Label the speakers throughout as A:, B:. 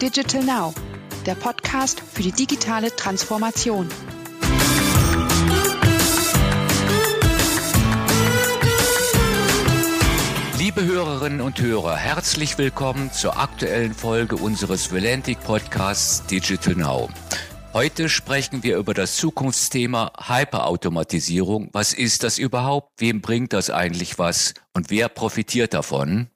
A: Digital Now, der Podcast für die digitale Transformation.
B: Liebe Hörerinnen und Hörer, herzlich willkommen zur aktuellen Folge unseres Valentic Podcasts Digital Now. Heute sprechen wir über das Zukunftsthema Hyperautomatisierung. Was ist das überhaupt? Wem bringt das eigentlich was? Und wer profitiert davon?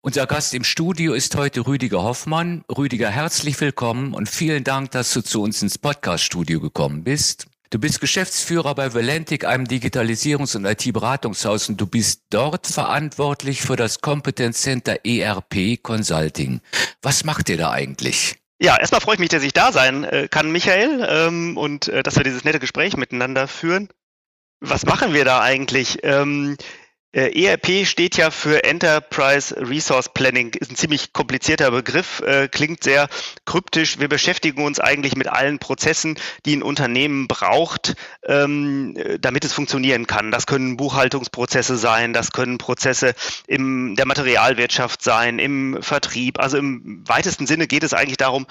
B: Unser Gast im Studio ist heute Rüdiger Hoffmann. Rüdiger, herzlich willkommen und vielen Dank, dass du zu uns ins Podcast-Studio gekommen bist. Du bist Geschäftsführer bei Valentic, einem Digitalisierungs- und IT-Beratungshaus und du bist dort verantwortlich für das Competence Center ERP Consulting. Was macht ihr da eigentlich?
C: Ja, erstmal freue ich mich, dass ich da sein äh, kann, Michael, ähm, und äh, dass wir dieses nette Gespräch miteinander führen. Was machen wir da eigentlich? Äh, ERP steht ja für Enterprise Resource Planning, ist ein ziemlich komplizierter Begriff, äh, klingt sehr kryptisch. Wir beschäftigen uns eigentlich mit allen Prozessen, die ein Unternehmen braucht, ähm, damit es funktionieren kann. Das können Buchhaltungsprozesse sein, das können Prozesse in der Materialwirtschaft sein, im Vertrieb. Also im weitesten Sinne geht es eigentlich darum,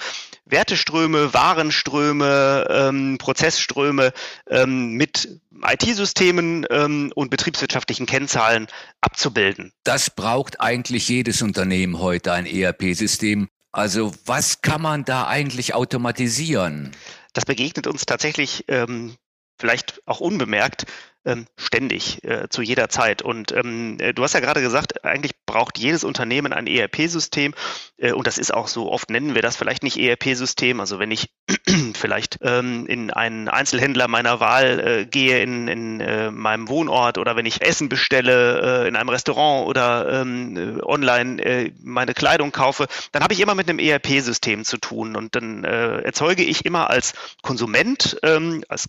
C: Werteströme, Warenströme, ähm, Prozessströme ähm, mit IT-Systemen ähm, und betriebswirtschaftlichen Kennzahlen abzubilden.
B: Das braucht eigentlich jedes Unternehmen heute, ein ERP-System. Also was kann man da eigentlich automatisieren?
C: Das begegnet uns tatsächlich ähm, vielleicht auch unbemerkt ähm, ständig, äh, zu jeder Zeit. Und ähm, äh, du hast ja gerade gesagt, eigentlich braucht jedes Unternehmen ein ERP-System. Äh, und das ist auch so, oft nennen wir das vielleicht nicht ERP-System. Also wenn ich vielleicht ähm, in einen Einzelhändler meiner Wahl äh, gehe in, in äh, meinem Wohnort oder wenn ich Essen bestelle äh, in einem Restaurant oder ähm, online meine Kleidung kaufe, dann habe ich immer mit einem ERP-System zu tun. Und dann erzeuge ich immer als Konsument, ähm, als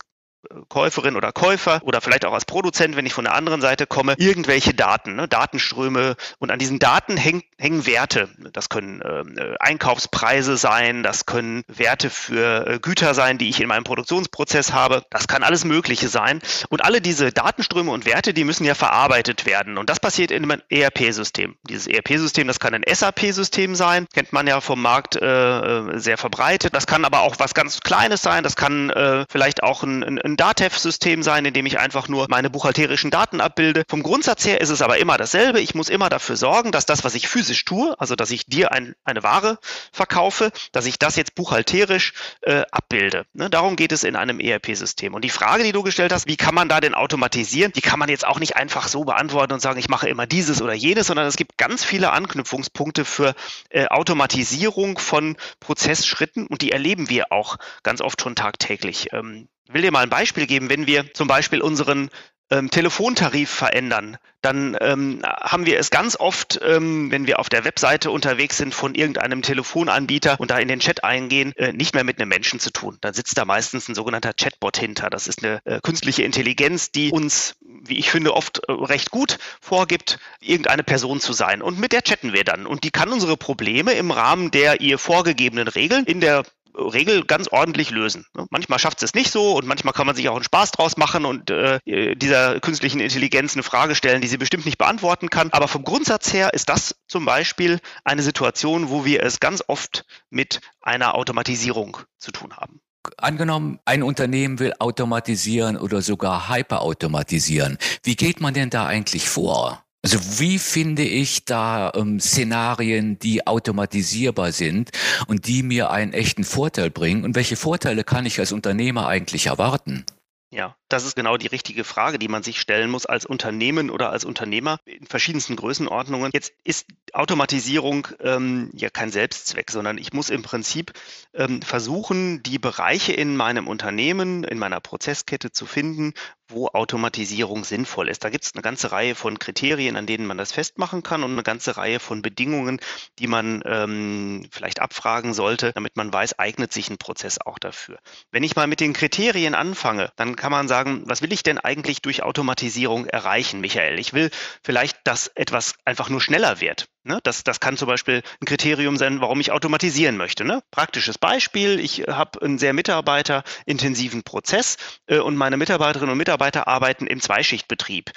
C: Käuferin oder Käufer oder vielleicht auch als Produzent, wenn ich von der anderen Seite komme, irgendwelche Daten, ne, Datenströme und an diesen Daten häng, hängen Werte. Das können äh, Einkaufspreise sein, das können Werte für äh, Güter sein, die ich in meinem Produktionsprozess habe. Das kann alles Mögliche sein. Und alle diese Datenströme und Werte, die müssen ja verarbeitet werden. Und das passiert in einem ERP-System. Dieses ERP-System, das kann ein SAP-System sein, kennt man ja vom Markt äh, äh, sehr verbreitet. Das kann aber auch was ganz Kleines sein. Das kann äh, vielleicht auch ein, ein ein DATEV-System sein, in dem ich einfach nur meine buchhalterischen Daten abbilde. Vom Grundsatz her ist es aber immer dasselbe. Ich muss immer dafür sorgen, dass das, was ich physisch tue, also dass ich dir ein, eine Ware verkaufe, dass ich das jetzt buchhalterisch äh, abbilde. Ne? Darum geht es in einem ERP-System. Und die Frage, die du gestellt hast, wie kann man da denn automatisieren, die kann man jetzt auch nicht einfach so beantworten und sagen, ich mache immer dieses oder jenes, sondern es gibt ganz viele Anknüpfungspunkte für äh, Automatisierung von Prozessschritten und die erleben wir auch ganz oft schon tagtäglich. Ähm, ich will dir mal ein Beispiel geben. Wenn wir zum Beispiel unseren ähm, Telefontarif verändern, dann ähm, haben wir es ganz oft, ähm, wenn wir auf der Webseite unterwegs sind von irgendeinem Telefonanbieter und da in den Chat eingehen, äh, nicht mehr mit einem Menschen zu tun. Dann sitzt da meistens ein sogenannter Chatbot hinter. Das ist eine äh, künstliche Intelligenz, die uns, wie ich finde, oft äh, recht gut vorgibt, irgendeine Person zu sein. Und mit der chatten wir dann. Und die kann unsere Probleme im Rahmen der ihr vorgegebenen Regeln in der Regel ganz ordentlich lösen. Ne? Manchmal schafft es nicht so und manchmal kann man sich auch einen Spaß draus machen und äh, dieser künstlichen Intelligenz eine Frage stellen, die sie bestimmt nicht beantworten kann. Aber vom Grundsatz her ist das zum Beispiel eine Situation, wo wir es ganz oft mit einer Automatisierung zu tun haben.
B: Angenommen, ein Unternehmen will automatisieren oder sogar hyperautomatisieren. Wie geht man denn da eigentlich vor? Also wie finde ich da ähm, Szenarien, die automatisierbar sind und die mir einen echten Vorteil bringen? Und welche Vorteile kann ich als Unternehmer eigentlich erwarten?
C: Ja, das ist genau die richtige Frage, die man sich stellen muss als Unternehmen oder als Unternehmer in verschiedensten Größenordnungen. Jetzt ist Automatisierung ähm, ja kein Selbstzweck, sondern ich muss im Prinzip ähm, versuchen, die Bereiche in meinem Unternehmen, in meiner Prozesskette zu finden, wo Automatisierung sinnvoll ist. Da gibt es eine ganze Reihe von Kriterien, an denen man das festmachen kann und eine ganze Reihe von Bedingungen, die man ähm, vielleicht abfragen sollte, damit man weiß, eignet sich ein Prozess auch dafür. Wenn ich mal mit den Kriterien anfange, dann kann man sagen, was will ich denn eigentlich durch Automatisierung erreichen, Michael? Ich will vielleicht, dass etwas einfach nur schneller wird. Ne? Das, das kann zum Beispiel ein Kriterium sein, warum ich automatisieren möchte. Ne? Praktisches Beispiel, ich habe einen sehr mitarbeiterintensiven Prozess äh, und meine Mitarbeiterinnen und Mitarbeiter arbeiten im Zweischichtbetrieb.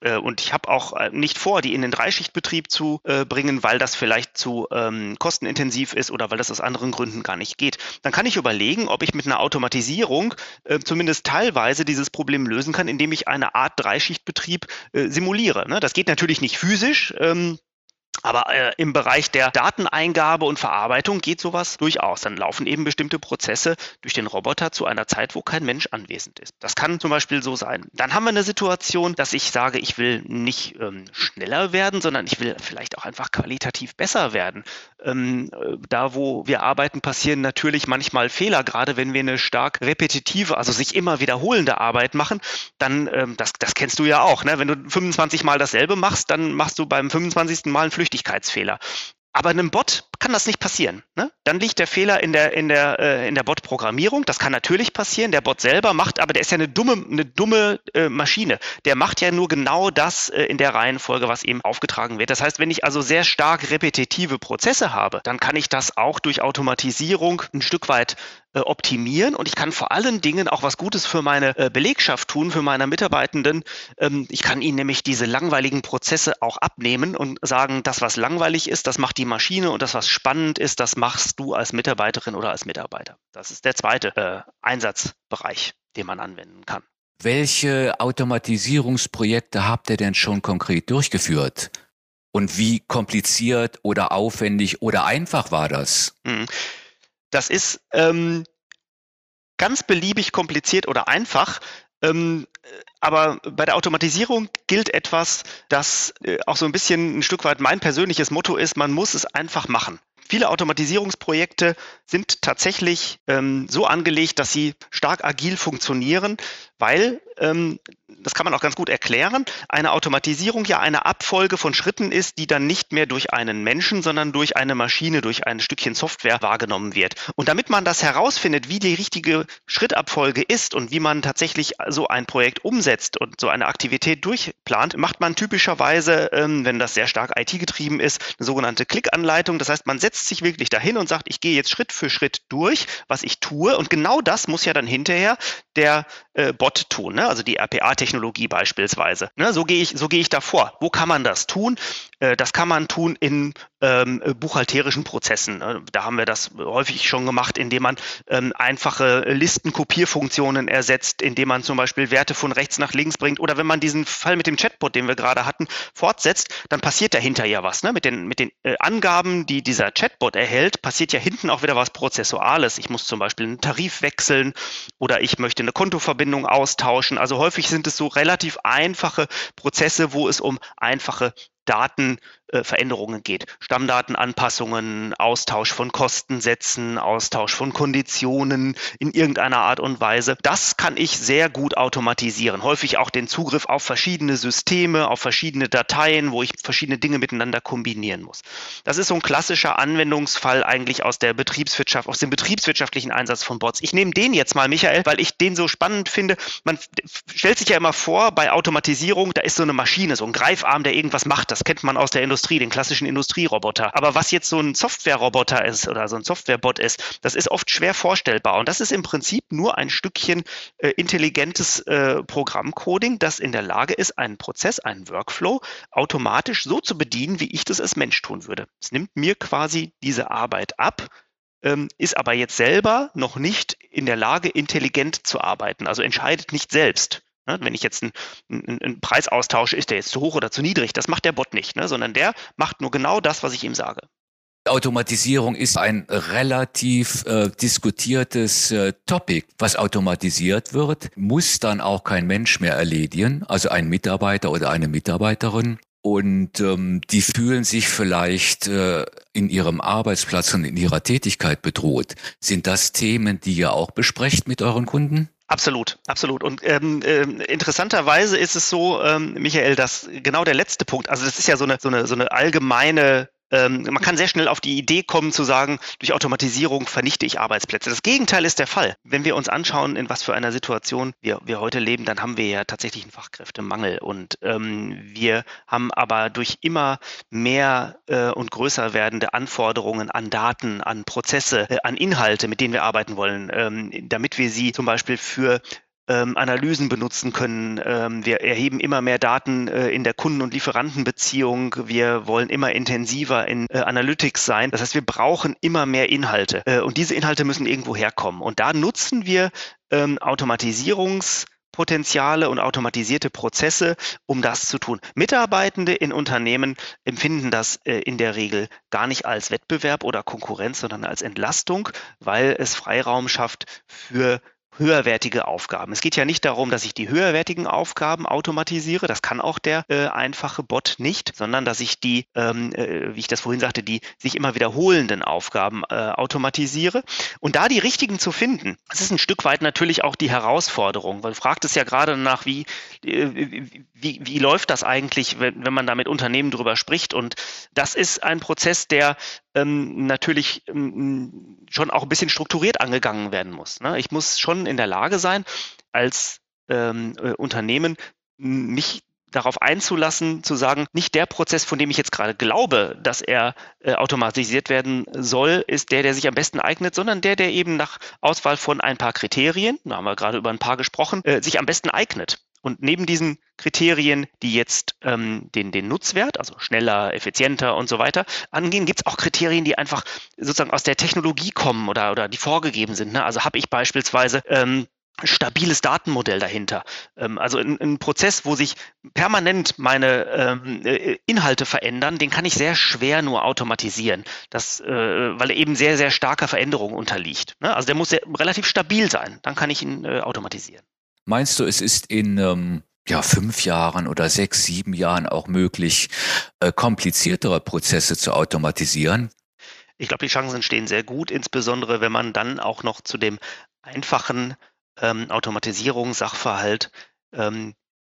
C: Äh, und ich habe auch äh, nicht vor, die in den Dreischichtbetrieb zu äh, bringen, weil das vielleicht zu ähm, kostenintensiv ist oder weil das aus anderen Gründen gar nicht geht. Dann kann ich überlegen, ob ich mit einer Automatisierung äh, zumindest teilweise dieses Problem lösen kann, indem ich eine Art Dreischichtbetrieb äh, simuliere. Ne? Das geht natürlich nicht physisch. Ähm, aber äh, im Bereich der Dateneingabe und Verarbeitung geht sowas durchaus. Dann laufen eben bestimmte Prozesse durch den Roboter zu einer Zeit, wo kein Mensch anwesend ist. Das kann zum Beispiel so sein. Dann haben wir eine Situation, dass ich sage, ich will nicht ähm, schneller werden, sondern ich will vielleicht auch einfach qualitativ besser werden. Ähm, äh, da, wo wir arbeiten, passieren natürlich manchmal Fehler, gerade wenn wir eine stark repetitive, also sich immer wiederholende Arbeit machen. Dann, ähm, das, das kennst du ja auch, ne? wenn du 25 Mal dasselbe machst, dann machst du beim 25. Mal einen Flüchtigkeitsfehler. Aber einem Bot kann das nicht passieren. Ne? Dann liegt der Fehler in der, in der, äh, der Bot-Programmierung. Das kann natürlich passieren. Der Bot selber macht, aber der ist ja eine dumme, eine dumme äh, Maschine. Der macht ja nur genau das äh, in der Reihenfolge, was ihm aufgetragen wird. Das heißt, wenn ich also sehr stark repetitive Prozesse habe, dann kann ich das auch durch Automatisierung ein Stück weit äh, optimieren und ich kann vor allen Dingen auch was Gutes für meine äh, Belegschaft tun, für meine Mitarbeitenden. Ähm, ich kann ihnen nämlich diese langweiligen Prozesse auch abnehmen und sagen, das, was langweilig ist, das macht die Maschine und das, was spannend ist, das machst du als Mitarbeiterin oder als Mitarbeiter. Das ist der zweite äh, Einsatzbereich, den man anwenden kann.
B: Welche Automatisierungsprojekte habt ihr denn schon konkret durchgeführt? Und wie kompliziert oder aufwendig oder einfach war das?
C: Das ist ähm, ganz beliebig kompliziert oder einfach. Ähm, aber bei der Automatisierung gilt etwas, das äh, auch so ein bisschen ein Stück weit mein persönliches Motto ist, man muss es einfach machen. Viele Automatisierungsprojekte sind tatsächlich ähm, so angelegt, dass sie stark agil funktionieren, weil ähm, das kann man auch ganz gut erklären, eine Automatisierung ja eine Abfolge von Schritten ist, die dann nicht mehr durch einen Menschen, sondern durch eine Maschine, durch ein Stückchen Software wahrgenommen wird. Und damit man das herausfindet, wie die richtige Schrittabfolge ist und wie man tatsächlich so ein Projekt umsetzt und so eine Aktivität durchplant, macht man typischerweise, ähm, wenn das sehr stark IT-getrieben ist, eine sogenannte Klickanleitung. Das heißt, man setzt sich wirklich dahin und sagt, ich gehe jetzt Schritt für Schritt durch, was ich tue. Und genau das muss ja dann hinterher der äh, Bot tun, ne? Also die RPA-Technologie beispielsweise. Ne? So gehe ich, so gehe ich davor. Wo kann man das tun? Äh, das kann man tun in ähm, buchhalterischen Prozessen. Ne? Da haben wir das häufig schon gemacht, indem man ähm, einfache Listenkopierfunktionen ersetzt, indem man zum Beispiel Werte von rechts nach links bringt. Oder wenn man diesen Fall mit dem Chatbot, den wir gerade hatten, fortsetzt, dann passiert dahinter ja was. Ne? Mit den, mit den äh, Angaben, die dieser Chatbot erhält, passiert ja hinten auch wieder was Prozessuales. Ich muss zum Beispiel einen Tarif wechseln oder ich möchte eine Kontoverbindung austauschen. Also häufig sind es so relativ einfache Prozesse, wo es um einfache Datenveränderungen äh, geht. Stammdatenanpassungen, Austausch von Kostensätzen, Austausch von Konditionen in irgendeiner Art und Weise. Das kann ich sehr gut automatisieren. Häufig auch den Zugriff auf verschiedene Systeme, auf verschiedene Dateien, wo ich verschiedene Dinge miteinander kombinieren muss. Das ist so ein klassischer Anwendungsfall eigentlich aus der Betriebswirtschaft, aus dem betriebswirtschaftlichen Einsatz von Bots. Ich nehme den jetzt mal, Michael, weil ich den so spannend finde. Man stellt sich ja immer vor, bei Automatisierung, da ist so eine Maschine, so ein Greifarm, der irgendwas macht. Das das kennt man aus der Industrie, den klassischen Industrieroboter. Aber was jetzt so ein Softwareroboter ist oder so ein Softwarebot ist, das ist oft schwer vorstellbar. Und das ist im Prinzip nur ein Stückchen äh, intelligentes äh, Programmcoding, das in der Lage ist, einen Prozess, einen Workflow automatisch so zu bedienen, wie ich das als Mensch tun würde. Es nimmt mir quasi diese Arbeit ab, ähm, ist aber jetzt selber noch nicht in der Lage, intelligent zu arbeiten, also entscheidet nicht selbst. Ne? Wenn ich jetzt einen, einen, einen, Preis austausche, ist der jetzt zu hoch oder zu niedrig? Das macht der Bot nicht, ne? sondern der macht nur genau das, was ich ihm sage.
B: Automatisierung ist ein relativ äh, diskutiertes äh, Topic. Was automatisiert wird, muss dann auch kein Mensch mehr erledigen, also ein Mitarbeiter oder eine Mitarbeiterin. Und ähm, die fühlen sich vielleicht äh, in ihrem Arbeitsplatz und in ihrer Tätigkeit bedroht. Sind das Themen, die ihr auch besprecht mit euren Kunden?
C: Absolut, absolut. Und ähm, äh, interessanterweise ist es so, ähm, Michael, dass genau der letzte Punkt, also das ist ja so eine, so eine, so eine allgemeine ähm, man kann sehr schnell auf die Idee kommen zu sagen, durch Automatisierung vernichte ich Arbeitsplätze. Das Gegenteil ist der Fall. Wenn wir uns anschauen, in was für einer Situation wir, wir heute leben, dann haben wir ja tatsächlich einen Fachkräftemangel. Und ähm, wir haben aber durch immer mehr äh, und größer werdende Anforderungen an Daten, an Prozesse, äh, an Inhalte, mit denen wir arbeiten wollen, ähm, damit wir sie zum Beispiel für ähm, Analysen benutzen können. Ähm, wir erheben immer mehr Daten äh, in der Kunden- und Lieferantenbeziehung. Wir wollen immer intensiver in äh, Analytics sein. Das heißt, wir brauchen immer mehr Inhalte. Äh, und diese Inhalte müssen irgendwo herkommen. Und da nutzen wir ähm, Automatisierungs- Potenziale und automatisierte Prozesse, um das zu tun. Mitarbeitende in Unternehmen empfinden das äh, in der Regel gar nicht als Wettbewerb oder Konkurrenz, sondern als Entlastung, weil es Freiraum schafft für höherwertige Aufgaben. Es geht ja nicht darum, dass ich die höherwertigen Aufgaben automatisiere, das kann auch der äh, einfache Bot nicht, sondern dass ich die, ähm, äh, wie ich das vorhin sagte, die sich immer wiederholenden Aufgaben äh, automatisiere. Und da die richtigen zu finden, das ist ein Stück weit natürlich auch die Herausforderung, weil du fragtest ja gerade nach, wie, äh, wie, wie läuft das eigentlich, wenn, wenn man da mit Unternehmen drüber spricht. Und das ist ein Prozess, der ähm, natürlich ähm, schon auch ein bisschen strukturiert angegangen werden muss. Ne? Ich muss schon in der Lage sein, als ähm, äh, Unternehmen mich darauf einzulassen, zu sagen, nicht der Prozess, von dem ich jetzt gerade glaube, dass er äh, automatisiert werden soll, ist der, der sich am besten eignet, sondern der, der eben nach Auswahl von ein paar Kriterien, da haben wir gerade über ein paar gesprochen, äh, sich am besten eignet. Und neben diesen Kriterien, die jetzt ähm, den, den Nutzwert, also schneller, effizienter und so weiter, angehen, gibt es auch Kriterien, die einfach sozusagen aus der Technologie kommen oder, oder die vorgegeben sind. Ne? Also habe ich beispielsweise ähm, stabiles Datenmodell dahinter. Ähm, also ein, Prozess, wo sich permanent meine ähm, äh, Inhalte verändern, den kann ich sehr schwer nur automatisieren, das, äh, weil er eben sehr, sehr starker Veränderung unterliegt. Ne? Also der muss sehr, relativ stabil sein, dann kann ich ihn äh, automatisieren.
B: Meinst du, es ist in ähm, ja, fünf Jahren oder sechs, sieben Jahren auch möglich, äh, kompliziertere Prozesse zu automatisieren?
C: Ich glaube, die Chancen stehen sehr gut, insbesondere wenn man dann auch noch zu dem einfachen ähm, Automatisierungssachverhalt ähm,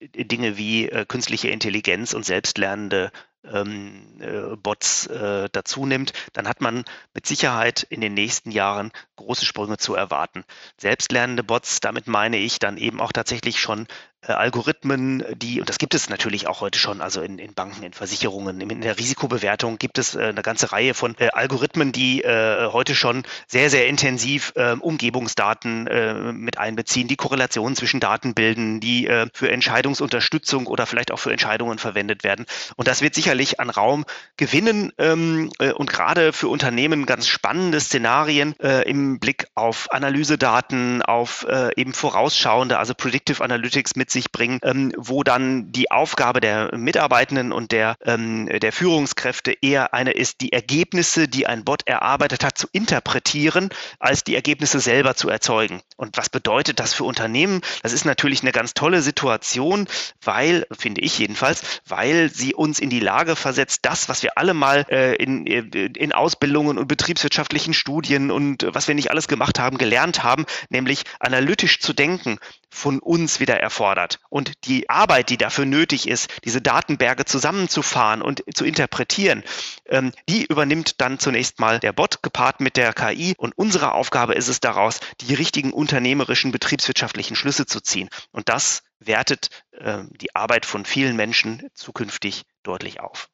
C: Dinge wie äh, künstliche Intelligenz und selbstlernende ähm, äh, Bots äh, dazu nimmt, dann hat man mit Sicherheit in den nächsten Jahren große Sprünge zu erwarten. Selbstlernende Bots, damit meine ich dann eben auch tatsächlich schon Algorithmen, die, und das gibt es natürlich auch heute schon, also in, in Banken, in Versicherungen, in, der Risikobewertung gibt es äh, eine ganze Reihe von äh, Algorithmen, die äh, heute schon sehr, sehr intensiv ähm, Umgebungsdaten äh, mit einbeziehen, die Korrelationen zwischen Daten bilden, die äh, für Entscheidungsunterstützung oder vielleicht auch für Entscheidungen verwendet werden. Und das wird sicherlich an Raum gewinnen ähm, und gerade für Unternehmen ganz spannende Szenarien im Blick auf Analysedaten, auf eben vorausschauende, also Predictive Analytics mit sich bringen, ähm, wo dann die Aufgabe der Mitarbeitenden und der, ähm, der Führungskräfte eher eine ist, die Ergebnisse, die ein Bot erarbeitet hat, zu interpretieren, als die Ergebnisse selber zu erzeugen. Und was bedeutet das für Unternehmen? Das ist natürlich eine ganz tolle Situation, weil, finde ich jedenfalls, weil sie uns in die Lage versetzt, das, was wir alle mal äh, in, in Ausbildungen und betriebswirtschaftlichen Studien und was wir nicht alles gemacht haben, gelernt haben, nämlich analytisch zu denken, von uns wieder erfordert. Und die Arbeit, die dafür nötig ist, diese Datenberge zusammenzufahren und zu interpretieren, ähm, die übernimmt dann zunächst mal der Bot gepaart mit der KI. Und unsere Aufgabe ist es daraus, die richtigen unternehmerischen, betriebswirtschaftlichen Schlüsse zu ziehen. Und das wertet äh, die Arbeit von vielen Menschen zukünftig deutlich auf.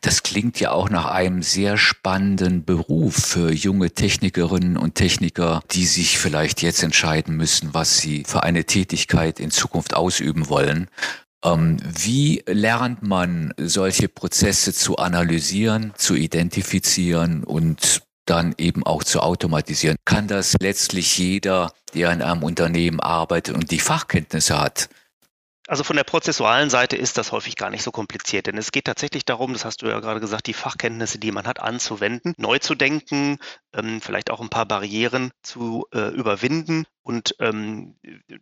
B: Das klingt ja auch nach einem sehr spannenden Beruf für junge Technikerinnen und Techniker, die sich vielleicht jetzt entscheiden müssen, was sie für eine Tätigkeit in Zukunft ausüben wollen. Ähm, wie lernt man solche Prozesse zu analysieren, zu identifizieren und dann eben auch zu automatisieren? Kann das letztlich jeder, der in einem Unternehmen arbeitet und die Fachkenntnisse hat,
C: also von der prozessualen Seite ist das häufig gar nicht so kompliziert, denn es geht tatsächlich darum, das hast du ja gerade gesagt, die Fachkenntnisse, die man hat, anzuwenden, neu zu denken, ähm, vielleicht auch ein paar Barrieren zu äh, überwinden. Und ähm,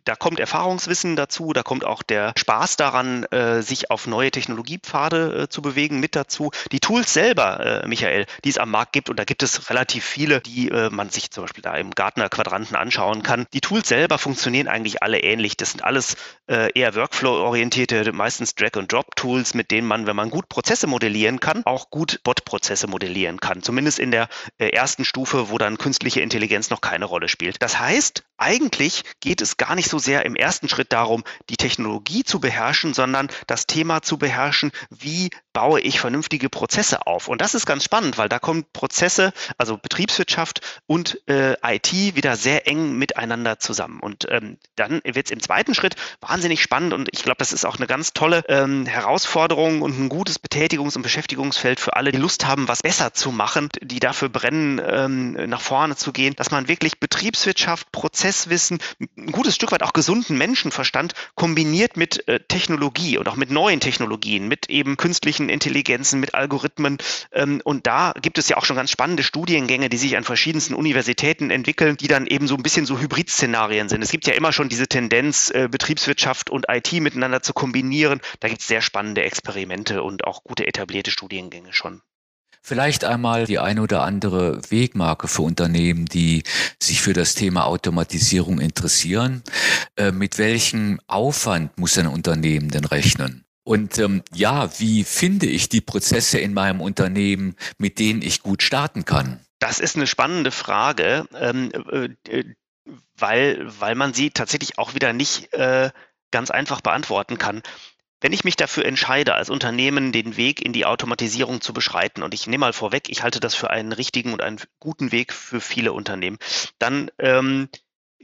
C: da kommt Erfahrungswissen dazu, da kommt auch der Spaß daran, äh, sich auf neue Technologiepfade äh, zu bewegen, mit dazu. Die Tools selber, äh, Michael, die es am Markt gibt, und da gibt es relativ viele, die äh, man sich zum Beispiel da im Gartner-Quadranten anschauen kann. Die Tools selber funktionieren eigentlich alle ähnlich. Das sind alles äh, eher Workflow-orientierte, meistens Drag-and-Drop-Tools, mit denen man, wenn man gut Prozesse modellieren kann, auch gut Bot-Prozesse modellieren kann. Zumindest in der äh, ersten Stufe Stufe, wo dann künstliche Intelligenz noch keine Rolle spielt. Das heißt, eigentlich geht es gar nicht so sehr im ersten Schritt darum, die Technologie zu beherrschen, sondern das Thema zu beherrschen, wie baue ich vernünftige Prozesse auf? Und das ist ganz spannend, weil da kommen Prozesse, also Betriebswirtschaft und äh, IT wieder sehr eng miteinander zusammen. Und ähm, dann wird es im zweiten Schritt wahnsinnig spannend und ich glaube, das ist auch eine ganz tolle ähm, Herausforderung und ein gutes Betätigungs- und Beschäftigungsfeld für alle, die Lust haben, was besser zu machen, die dafür brennen, ähm, nach vorne zu gehen, dass man wirklich Betriebswirtschaft, Prozesswissen, ein gutes Stück weit auch gesunden Menschenverstand kombiniert mit äh, Technologie und auch mit neuen Technologien, mit eben künstlichen Intelligenzen, mit Algorithmen. Ähm, und da gibt es ja auch schon ganz spannende Studiengänge, die sich an verschiedensten Universitäten entwickeln, die dann eben so ein bisschen so Hybrid-Szenarien sind. Es gibt ja immer schon diese Tendenz, äh, Betriebswirtschaft und IT miteinander zu kombinieren. Da gibt es sehr spannende Experimente und auch gute etablierte Studiengänge schon.
B: Vielleicht einmal die eine oder andere Wegmarke für Unternehmen, die sich für das Thema Automatisierung interessieren. Äh, mit welchem Aufwand muss ein Unternehmen denn rechnen? Und ähm, ja, wie finde ich die Prozesse in meinem Unternehmen, mit denen ich gut starten kann?
C: Das ist eine spannende Frage, ähm, äh, weil, weil man sie tatsächlich auch wieder nicht äh, ganz einfach beantworten kann. Wenn ich mich dafür entscheide, als Unternehmen den Weg in die Automatisierung zu beschreiten, und ich nehme mal vorweg, ich halte das für einen richtigen und einen guten Weg für viele Unternehmen, dann ähm,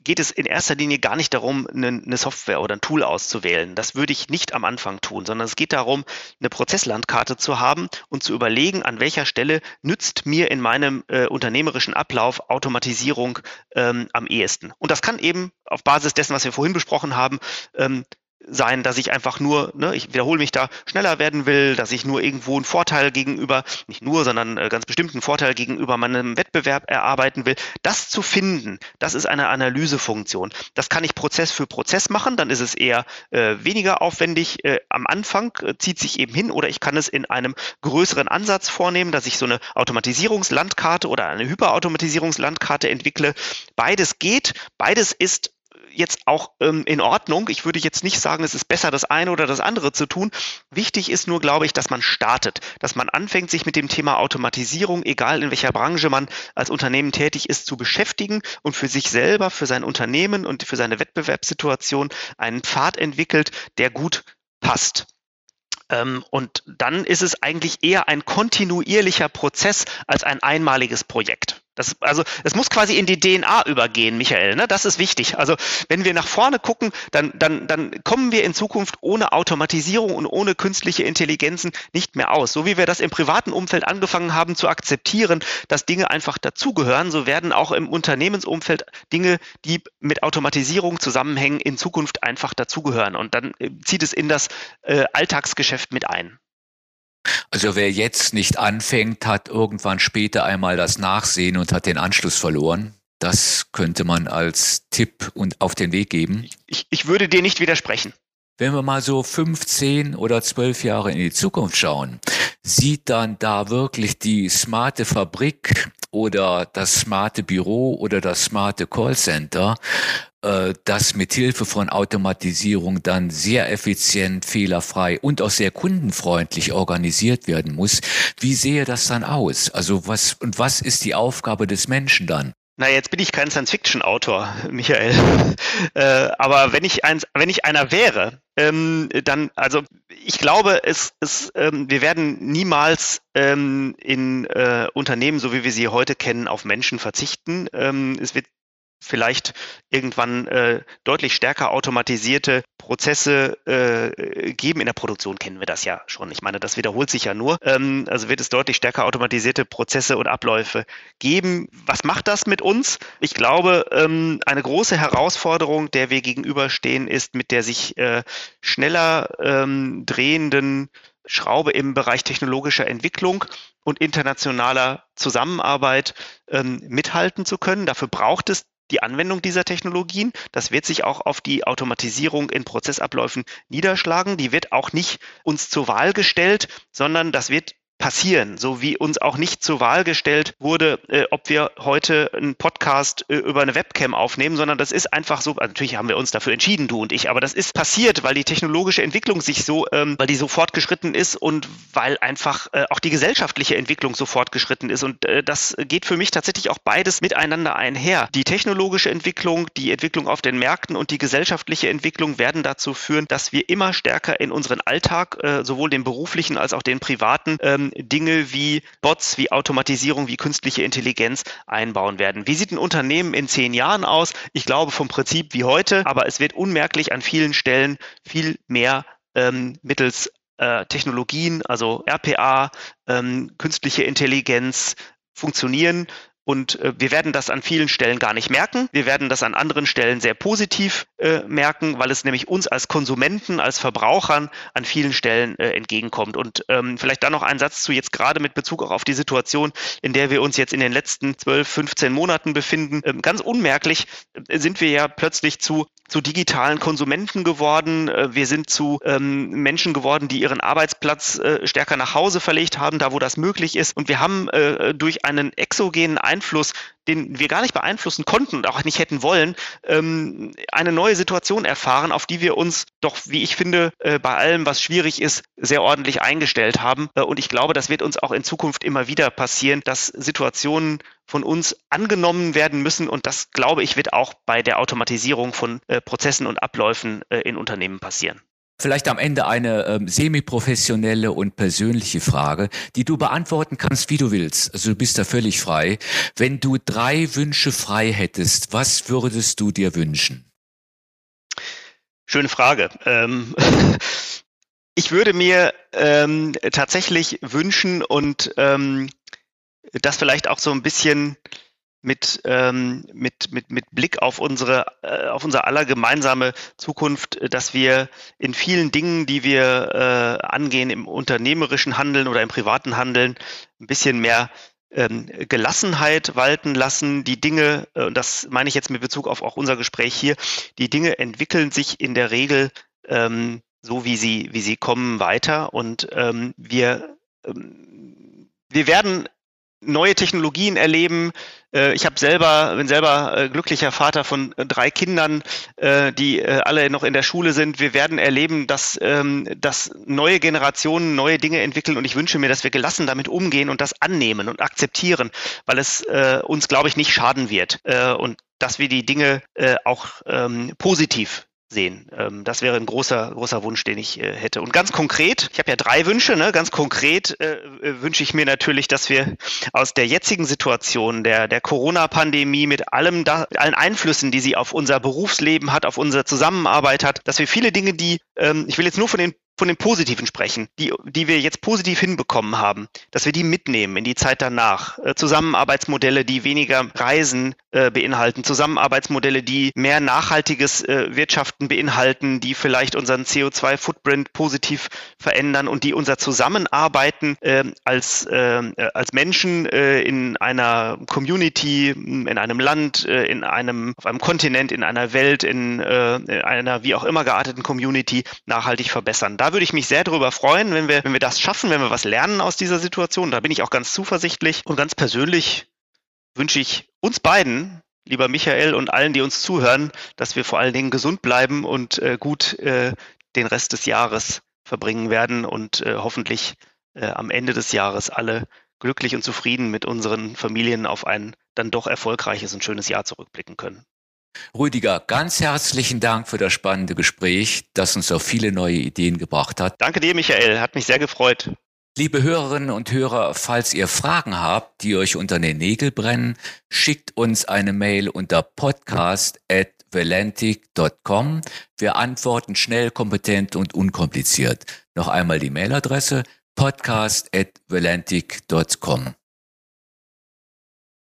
C: geht es in erster Linie gar nicht darum, eine, Software oder ein Tool auszuwählen. Das würde ich nicht am Anfang tun, sondern es geht darum, eine Prozesslandkarte zu haben und zu überlegen, an welcher Stelle nützt mir in meinem äh, unternehmerischen Ablauf Automatisierung ähm, am ehesten. Und das kann eben auf Basis dessen, was wir vorhin besprochen haben, ähm, sein, dass ich einfach nur, ne, ich wiederhole mich da, schneller werden will, dass ich nur irgendwo einen Vorteil gegenüber, nicht nur, sondern äh, ganz bestimmten Vorteil gegenüber meinem Wettbewerb erarbeiten will. Das zu finden, das ist eine Analysefunktion. Das kann ich Prozess für Prozess machen, dann ist es eher äh, weniger aufwendig äh, am Anfang, äh, zieht sich eben hin, oder ich kann es in einem größeren Ansatz vornehmen, dass ich so eine Automatisierungslandkarte oder eine Hyperautomatisierungslandkarte entwickle. Beides geht, beides ist jetzt auch ähm, in Ordnung. Ich würde jetzt nicht sagen, es ist besser, das eine oder das andere zu tun. Wichtig ist nur, glaube ich, dass man startet, dass man anfängt, sich mit dem Thema Automatisierung, egal in welcher Branche man als Unternehmen tätig ist, zu beschäftigen und für sich selber, für sein Unternehmen und für seine Wettbewerbssituation einen Pfad entwickelt, der gut passt. Ähm, und dann ist es eigentlich eher ein kontinuierlicher Prozess als ein einmaliges Projekt. Das, also es muss quasi in die DNA übergehen, Michael. Ne? Das ist wichtig. Also wenn wir nach vorne gucken, dann, dann, dann kommen wir in Zukunft ohne Automatisierung und ohne künstliche Intelligenzen nicht mehr aus. So wie wir das im privaten Umfeld angefangen haben zu akzeptieren, dass Dinge einfach dazugehören, so werden auch im Unternehmensumfeld Dinge, die mit Automatisierung zusammenhängen, in Zukunft einfach dazugehören. Und dann äh, zieht es in das äh, Alltagsgeschäft mit ein.
B: Also wer jetzt nicht anfängt, hat irgendwann später einmal das Nachsehen und hat den Anschluss verloren. Das könnte man als Tipp und auf den Weg geben.
C: Ich, ich würde dir nicht widersprechen.
B: Wenn wir mal so 15 oder 12 Jahre in die Zukunft schauen, sieht dann da wirklich die smarte Fabrik oder das smarte Büro oder das smarte Callcenter äh, das mit Hilfe von Automatisierung dann sehr effizient, fehlerfrei und auch sehr kundenfreundlich organisiert werden muss. Wie sehe das dann aus? Also was und was ist die Aufgabe des Menschen dann?
C: Na, jetzt bin ich kein Science-Fiction-Autor, Michael. äh, aber wenn ich eins, wenn ich einer wäre, ähm, dann, also ich glaube, es, es, ähm, wir werden niemals ähm, in äh, Unternehmen, so wie wir sie heute kennen, auf Menschen verzichten. Ähm, es wird vielleicht irgendwann äh, deutlich stärker automatisierte Prozesse äh, geben. In der Produktion kennen wir das ja schon. Ich meine, das wiederholt sich ja nur. Ähm, also wird es deutlich stärker automatisierte Prozesse und Abläufe geben. Was macht das mit uns? Ich glaube, ähm, eine große Herausforderung, der wir gegenüberstehen, ist mit der sich äh, schneller ähm, drehenden Schraube im Bereich technologischer Entwicklung und internationaler Zusammenarbeit ähm, mithalten zu können. Dafür braucht es die Anwendung dieser Technologien. Das wird sich auch auf die Automatisierung in Prozessabläufen niederschlagen. Die wird auch nicht uns zur Wahl gestellt, sondern das wird passieren, so wie uns auch nicht zur Wahl gestellt wurde, äh, ob wir heute einen Podcast äh, über eine Webcam aufnehmen, sondern das ist einfach so, also natürlich haben wir uns dafür entschieden, du und ich, aber das ist passiert, weil die technologische Entwicklung sich so, ähm, weil die so fortgeschritten ist und weil einfach äh, auch die gesellschaftliche Entwicklung so fortgeschritten ist. Und äh, das geht für mich tatsächlich auch beides miteinander einher. Die technologische Entwicklung, die Entwicklung auf den Märkten und die gesellschaftliche Entwicklung werden dazu führen, dass wir immer stärker in unseren Alltag, äh, sowohl den beruflichen als auch den privaten, ähm, Dinge wie Bots, wie Automatisierung, wie künstliche Intelligenz einbauen werden. Wie sieht ein Unternehmen in zehn Jahren aus? Ich glaube vom Prinzip wie heute, aber es wird unmerklich an vielen Stellen viel mehr ähm, mittels äh, Technologien, also RPA, ähm, künstliche Intelligenz funktionieren. Und äh, wir werden das an vielen Stellen gar nicht merken. Wir werden das an anderen Stellen sehr positiv äh, merken, weil es nämlich uns als Konsumenten, als Verbrauchern an vielen Stellen äh, entgegenkommt. Und ähm, vielleicht dann noch ein Satz zu jetzt gerade mit Bezug auch auf die Situation, in der wir uns jetzt in den letzten 12, 15 Monaten befinden. Ähm, ganz unmerklich äh, sind wir ja plötzlich zu zu digitalen Konsumenten geworden. Äh, wir sind zu ähm, Menschen geworden, die ihren Arbeitsplatz äh, stärker nach Hause verlegt haben, da wo das möglich ist. Und wir haben äh, durch einen exogenen Einfluss den wir gar nicht beeinflussen konnten und auch nicht hätten wollen, ähm, eine neue Situation erfahren, auf die wir uns doch, wie ich finde, äh, bei allem, was schwierig ist, sehr ordentlich eingestellt haben. Äh, und ich glaube, das wird uns auch in Zukunft immer wieder passieren, dass Situationen von uns angenommen werden müssen. Und das, glaube ich, wird auch bei der Automatisierung von äh, Prozessen und Abläufen äh, in Unternehmen passieren.
B: Vielleicht am Ende eine ähm, semi-professionelle und persönliche Frage, die du beantworten kannst, wie du willst. Also du bist da völlig frei. Wenn du drei Wünsche frei hättest, was würdest du dir wünschen?
C: Schöne Frage. Ähm, ich würde mir ähm, tatsächlich wünschen und ähm, das vielleicht auch so ein bisschen mit, ähm, mit, mit, mit Blick auf unsere, äh, auf unser aller gemeinsame Zukunft, äh, dass wir in vielen Dingen, die wir äh, angehen, im unternehmerischen Handeln oder im privaten Handeln, ein bisschen mehr ähm, Gelassenheit walten lassen. Die Dinge, äh, und das meine ich jetzt mit Bezug auf auch unser Gespräch hier, die Dinge entwickeln sich in der Regel ähm, so, wie sie, wie sie kommen, weiter. Und ähm, wir, ähm, wir werden neue Technologien erleben. Äh, ich habe selber, bin selber äh, glücklicher Vater von äh, drei Kindern, die alle noch in der Schule sind. Wir werden erleben, dass, ähm, dass neue Generationen neue Dinge entwickeln und ich wünsche mir, dass wir gelassen damit umgehen und das annehmen und akzeptieren, weil es uns, glaube ich, nicht schaden wird und dass wir die Dinge auch ähm, positiv sehen. Ähm, das wäre ein großer, großer Wunsch, den ich äh, hätte. Und ganz konkret, ich habe ja drei Wünsche, ne? ganz konkret äh, äh, wünsche ich mir natürlich, dass wir aus der jetzigen Situation der, der Corona-Pandemie mit allem da, allen Einflüssen, die sie auf unser Berufsleben hat, auf unsere Zusammenarbeit hat, dass wir viele Dinge, die, ähm, ich will jetzt nur von den von den Positiven sprechen, die, die wir jetzt positiv hinbekommen haben, dass wir die mitnehmen in die Zeit danach. Äh, Zusammenarbeitsmodelle, die weniger Reisen äh, beinhalten, Zusammenarbeitsmodelle, die mehr nachhaltiges äh, Wirtschaften beinhalten, die vielleicht unseren CO2-Footprint positiv verändern und die unser Zusammenarbeiten äh, als, äh, als Menschen äh, in einer Community, in einem Land, äh, in einem, auf einem Kontinent, in einer Welt, in, in einer wie auch immer gearteten Community nachhaltig verbessern. Da würde ich mich sehr darüber freuen, wenn wir, wenn wir das schaffen, wenn wir was lernen aus dieser Situation. Da bin ich auch ganz zuversichtlich und ganz persönlich wünsche ich uns beiden, lieber Michael und allen, die uns zuhören, dass wir vor allen Dingen gesund bleiben und äh, gut äh, den Rest des Jahres verbringen werden und äh, hoffentlich äh, am Ende des Jahres alle glücklich und zufrieden mit unseren Familien auf ein dann doch erfolgreiches und schönes Jahr zurückblicken können.
B: Rüdiger, ganz herzlichen Dank für das spannende Gespräch, das uns auf viele neue Ideen gebracht hat.
C: Danke dir, Michael. Hat mich sehr gefreut.
B: Liebe Hörerinnen und Hörer, falls ihr Fragen habt, die euch unter den Nägel brennen, schickt uns eine Mail unter podcast.valentic.com. Wir antworten schnell, kompetent und unkompliziert. Noch einmal die Mailadresse podcast.valentic.com.